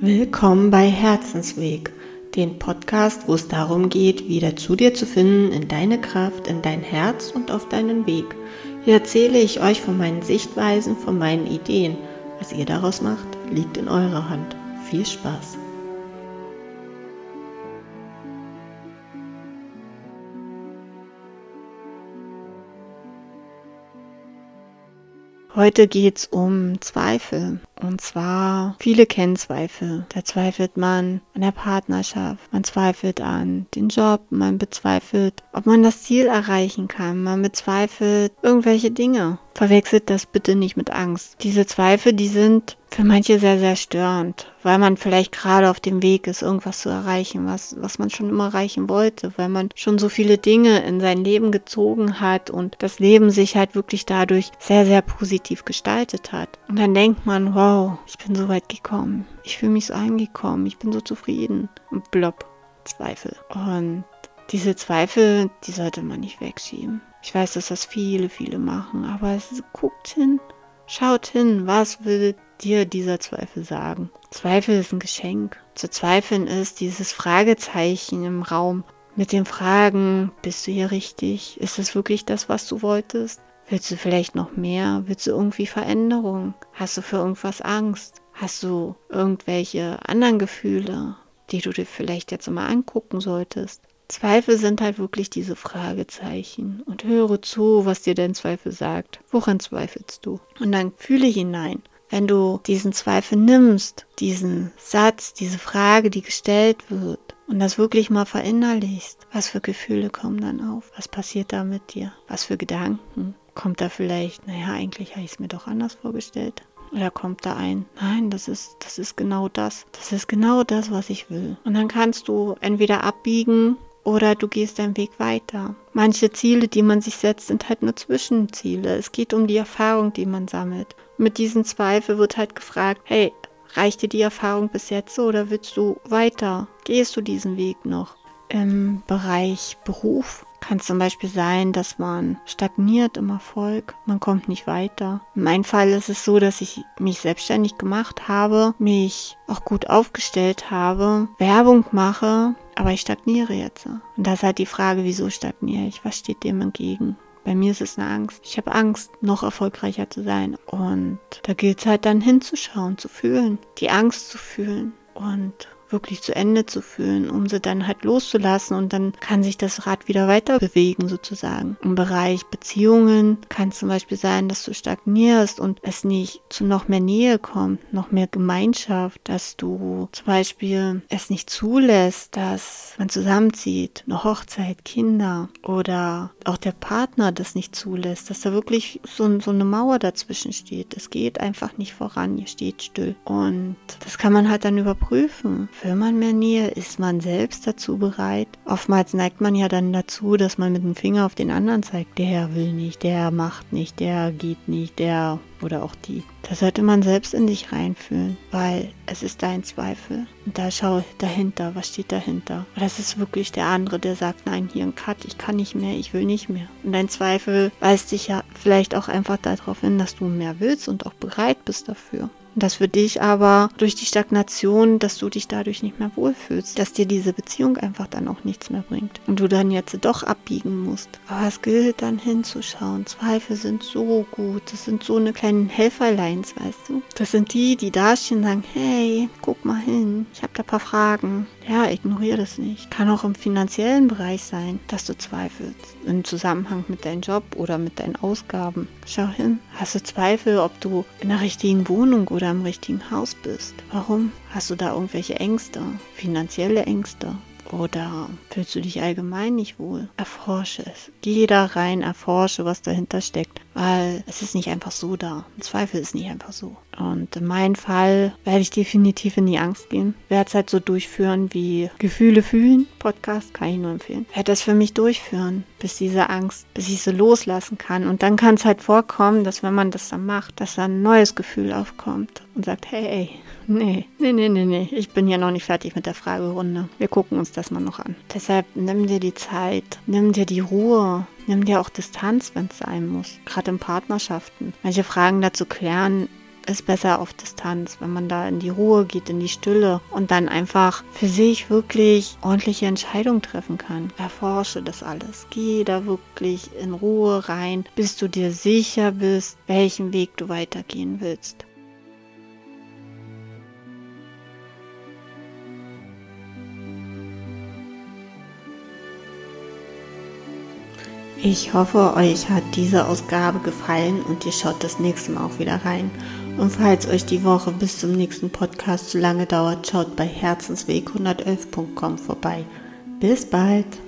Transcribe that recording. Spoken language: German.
Willkommen bei Herzensweg, den Podcast, wo es darum geht, wieder zu dir zu finden, in deine Kraft, in dein Herz und auf deinen Weg. Hier erzähle ich euch von meinen Sichtweisen, von meinen Ideen. Was ihr daraus macht, liegt in eurer Hand. Viel Spaß! Heute geht es um Zweifel. Und zwar, viele kennen Zweifel. Da zweifelt man an der Partnerschaft, man zweifelt an den Job, man bezweifelt, ob man das Ziel erreichen kann, man bezweifelt irgendwelche Dinge. Verwechselt das bitte nicht mit Angst. Diese Zweifel, die sind für manche sehr, sehr störend, weil man vielleicht gerade auf dem Weg ist, irgendwas zu erreichen, was, was man schon immer erreichen wollte, weil man schon so viele Dinge in sein Leben gezogen hat und das Leben sich halt wirklich dadurch sehr, sehr positiv gestaltet hat. Und dann denkt man, wow, ich bin so weit gekommen. Ich fühle mich so angekommen. Ich bin so zufrieden. Und blob, Zweifel. Und diese Zweifel, die sollte man nicht wegschieben. Ich weiß, dass das viele, viele machen, aber es, guckt hin, schaut hin, was will dir dieser Zweifel sagen? Zweifel ist ein Geschenk. Zu zweifeln ist dieses Fragezeichen im Raum mit den Fragen, bist du hier richtig? Ist es wirklich das, was du wolltest? Willst du vielleicht noch mehr? Willst du irgendwie Veränderung? Hast du für irgendwas Angst? Hast du irgendwelche anderen Gefühle, die du dir vielleicht jetzt mal angucken solltest? Zweifel sind halt wirklich diese Fragezeichen. Und höre zu, was dir dein Zweifel sagt. Woran zweifelst du? Und dann fühle hinein. Wenn du diesen Zweifel nimmst, diesen Satz, diese Frage, die gestellt wird, und das wirklich mal verinnerlichst, was für Gefühle kommen dann auf? Was passiert da mit dir? Was für Gedanken? kommt da vielleicht, naja, eigentlich habe ich es mir doch anders vorgestellt. Oder kommt da ein, nein, das ist, das ist genau das. Das ist genau das, was ich will. Und dann kannst du entweder abbiegen oder du gehst deinen Weg weiter. Manche Ziele, die man sich setzt, sind halt nur Zwischenziele. Es geht um die Erfahrung, die man sammelt. Mit diesen Zweifeln wird halt gefragt, hey, reicht dir die Erfahrung bis jetzt oder willst du weiter? Gehst du diesen Weg noch? Im Bereich Beruf kann zum Beispiel sein, dass man stagniert im Erfolg, man kommt nicht weiter. In meinem Fall ist es so, dass ich mich selbstständig gemacht habe, mich auch gut aufgestellt habe, Werbung mache, aber ich stagniere jetzt. Und da ist halt die Frage, wieso stagniere ich? Was steht dem entgegen? Bei mir ist es eine Angst. Ich habe Angst, noch erfolgreicher zu sein. Und da gilt es halt dann hinzuschauen, zu fühlen, die Angst zu fühlen und wirklich zu Ende zu führen, um sie dann halt loszulassen und dann kann sich das Rad wieder weiter bewegen sozusagen. Im Bereich Beziehungen kann es zum Beispiel sein, dass du stagnierst und es nicht zu noch mehr Nähe kommt, noch mehr Gemeinschaft, dass du zum Beispiel es nicht zulässt, dass man zusammenzieht, eine Hochzeit, Kinder oder auch der Partner das nicht zulässt, dass da wirklich so, so eine Mauer dazwischen steht. Es geht einfach nicht voran, ihr steht still. Und das kann man halt dann überprüfen Will man mehr Nähe? Ist man selbst dazu bereit? Oftmals neigt man ja dann dazu, dass man mit dem Finger auf den anderen zeigt. Der will nicht, der macht nicht, der geht nicht, der oder auch die. Da sollte man selbst in dich reinfühlen, weil es ist dein Zweifel. Und da schau dahinter, was steht dahinter. Oder es ist wirklich der andere, der sagt, nein, hier ein Cut, ich kann nicht mehr, ich will nicht mehr. Und dein Zweifel weist dich ja vielleicht auch einfach darauf hin, dass du mehr willst und auch bereit bist dafür. Das für dich aber durch die Stagnation, dass du dich dadurch nicht mehr wohlfühlst, dass dir diese Beziehung einfach dann auch nichts mehr bringt und du dann jetzt doch abbiegen musst. Aber es gilt dann hinzuschauen. Zweifel sind so gut. Das sind so eine kleinen Helferleins, weißt du. Das sind die, die da stehen und sagen, hey, guck mal hin. Ich habe da ein paar Fragen. Ja, ignoriere das nicht. Kann auch im finanziellen Bereich sein, dass du zweifelst. Im Zusammenhang mit deinem Job oder mit deinen Ausgaben. Schau hin. Hast du Zweifel, ob du in der richtigen Wohnung oder im richtigen Haus bist? Warum? Hast du da irgendwelche Ängste? Finanzielle Ängste? Oder fühlst du dich allgemein nicht wohl? Erforsche es. Geh da rein, erforsche, was dahinter steckt. Weil es ist nicht einfach so da. Zweifel ist nicht einfach so. Und in meinem Fall werde ich definitiv in die Angst gehen. Werde es halt so durchführen wie Gefühle fühlen. Podcast kann ich nur empfehlen. Werde das für mich durchführen, bis diese Angst, bis ich sie loslassen kann. Und dann kann es halt vorkommen, dass wenn man das dann macht, dass dann ein neues Gefühl aufkommt und sagt, hey, ey, nee, nee, nee, nee, nee, ich bin ja noch nicht fertig mit der Fragerunde. Wir gucken uns das mal noch an. Deshalb nimm dir die Zeit, nimm dir die Ruhe, nimm dir auch Distanz, wenn es sein muss. Gerade in Partnerschaften. Manche Fragen dazu klären ist besser auf Distanz, wenn man da in die Ruhe geht, in die Stille und dann einfach für sich wirklich ordentliche Entscheidungen treffen kann. Erforsche das alles. Geh da wirklich in Ruhe rein, bis du dir sicher bist, welchen Weg du weitergehen willst. Ich hoffe, euch hat diese Ausgabe gefallen und ihr schaut das nächste Mal auch wieder rein. Und falls euch die Woche bis zum nächsten Podcast zu lange dauert, schaut bei herzensweg111.com vorbei. Bis bald!